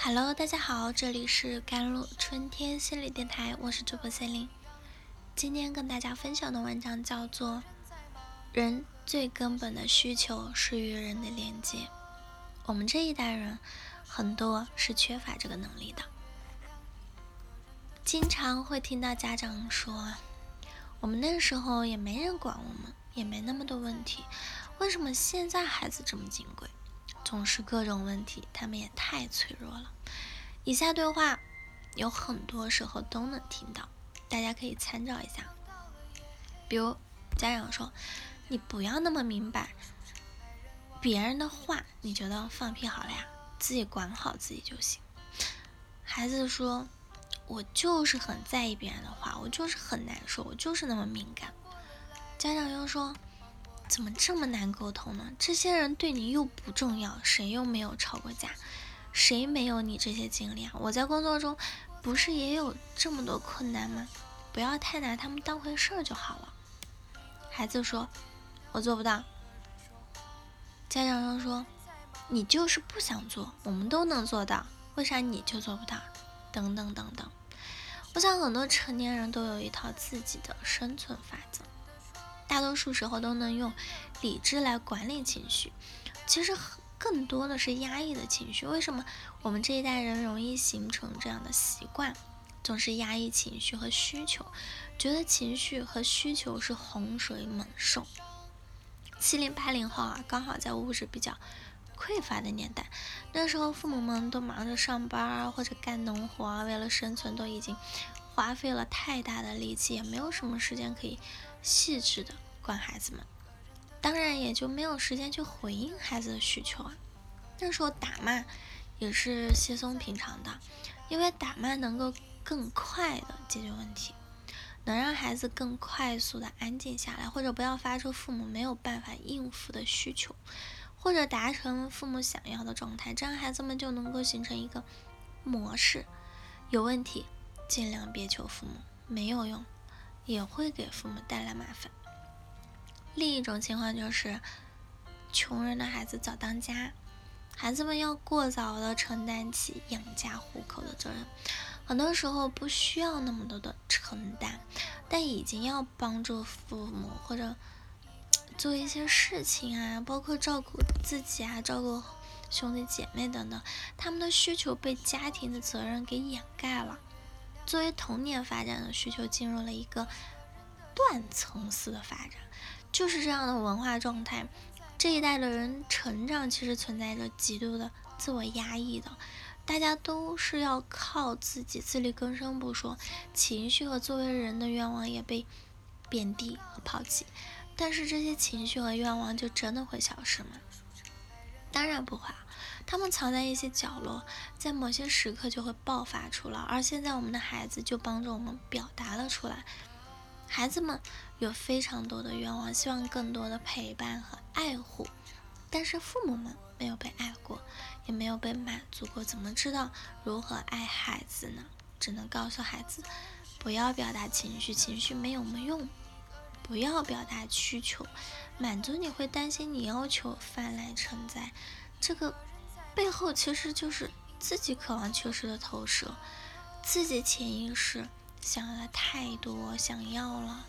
Hello，大家好，这里是甘露春天心理电台，我是主播森林。今天跟大家分享的文章叫做《人最根本的需求是与人的连接》。我们这一代人很多是缺乏这个能力的，经常会听到家长说：“我们那时候也没人管我们，也没那么多问题，为什么现在孩子这么金贵？”总是各种问题，他们也太脆弱了。以下对话有很多时候都能听到，大家可以参照一下。比如家长说：“你不要那么明白别人的话，你觉得放屁好了呀？自己管好自己就行。”孩子说：“我就是很在意别人的话，我就是很难受，我就是那么敏感。”家长又说。怎么这么难沟通呢？这些人对你又不重要，谁又没有吵过架？谁没有你这些经历啊？我在工作中不是也有这么多困难吗？不要太拿他们当回事儿就好了。孩子说：“我做不到。”家长又说：“你就是不想做，我们都能做到，为啥你就做不到？”等等等等。我想很多成年人都有一套自己的生存法则。大多数时候都能用理智来管理情绪，其实更多的是压抑的情绪。为什么我们这一代人容易形成这样的习惯，总是压抑情绪和需求，觉得情绪和需求是洪水猛兽？七零八零后啊，刚好在物质比较匮乏的年代，那时候父母们都忙着上班啊，或者干农活啊，为了生存都已经花费了太大的力气，也没有什么时间可以。细致的管孩子们，当然也就没有时间去回应孩子的需求啊。那时候打骂也是稀松平常的，因为打骂能够更快的解决问题，能让孩子更快速的安静下来，或者不要发出父母没有办法应付的需求，或者达成父母想要的状态，这样孩子们就能够形成一个模式：有问题尽量别求父母，没有用。也会给父母带来麻烦。另一种情况就是，穷人的孩子早当家，孩子们要过早的承担起养家糊口的责任，很多时候不需要那么多的承担，但已经要帮助父母或者做一些事情啊，包括照顾自己啊，照顾兄弟姐妹等等，他们的需求被家庭的责任给掩盖了。作为童年发展的需求进入了一个断层式的发展，就是这样的文化状态。这一代的人成长其实存在着极度的自我压抑的，大家都是要靠自己自力更生不说，情绪和作为人的愿望也被贬低和抛弃。但是这些情绪和愿望就真的会消失吗？当然不会。他们藏在一些角落，在某些时刻就会爆发出来。而现在，我们的孩子就帮助我们表达了出来。孩子们有非常多的愿望，希望更多的陪伴和爱护，但是父母们没有被爱过，也没有被满足过，怎么知道如何爱孩子呢？只能告诉孩子，不要表达情绪，情绪没有用；不要表达需求，满足你会担心你要求泛滥成灾。这个。背后其实就是自己渴望缺失的投射，自己潜意识想要的太多，想要了，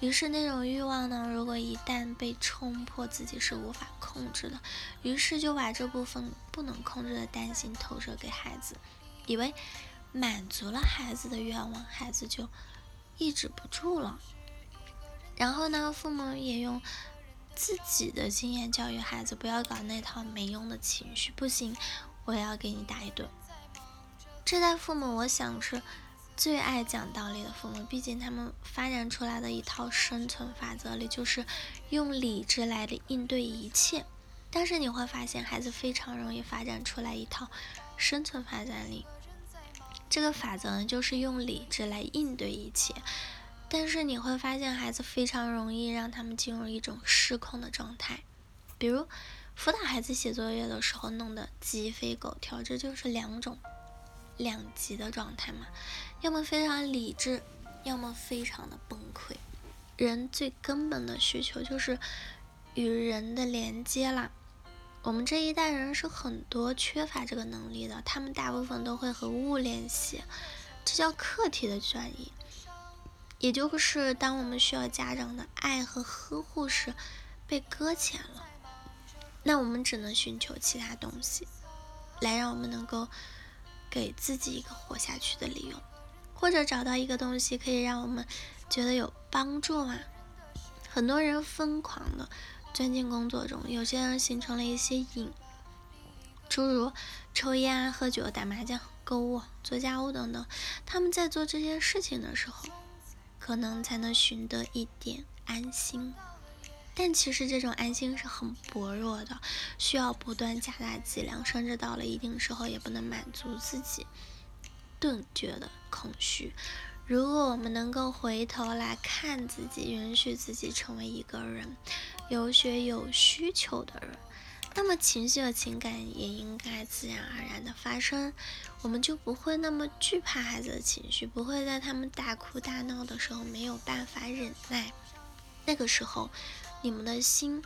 于是那种欲望呢，如果一旦被冲破，自己是无法控制的，于是就把这部分不能控制的担心投射给孩子，以为满足了孩子的愿望，孩子就抑制不住了，然后呢，父母也用。自己的经验教育孩子，不要搞那套没用的情绪，不行，我要给你打一顿。这代父母，我想是最爱讲道理的父母，毕竟他们发展出来的一套生存法则里，就是用理智来的应对一切。但是你会发现，孩子非常容易发展出来一套生存发展力，这个法则呢，就是用理智来应对一切。但是你会发现，孩子非常容易让他们进入一种失控的状态，比如辅导孩子写作业的时候弄得鸡飞狗跳，这就是两种两极的状态嘛。要么非常理智，要么非常的崩溃。人最根本的需求就是与人的连接啦。我们这一代人是很多缺乏这个能力的，他们大部分都会和物联系，这叫客体的转移。也就是当我们需要家长的爱和呵护时，被搁浅了，那我们只能寻求其他东西，来让我们能够给自己一个活下去的理由，或者找到一个东西可以让我们觉得有帮助嘛。很多人疯狂的钻进工作中，有些人形成了一些瘾，诸如抽烟啊、喝酒、打麻将、购物、做家务等等。他们在做这些事情的时候。可能才能寻得一点安心，但其实这种安心是很薄弱的，需要不断加大剂量，甚至到了一定时候也不能满足自己顿觉的空虚。如果我们能够回头来看自己，允许自己成为一个人有血有需求的人。那么情绪和情感也应该自然而然的发生，我们就不会那么惧怕孩子的情绪，不会在他们大哭大闹的时候没有办法忍耐。那个时候，你们的心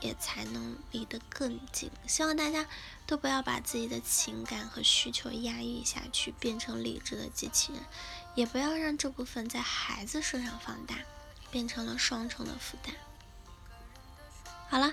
也才能离得更近。希望大家都不要把自己的情感和需求压抑下去，变成理智的机器人，也不要让这部分在孩子身上放大，变成了双重的负担。好了。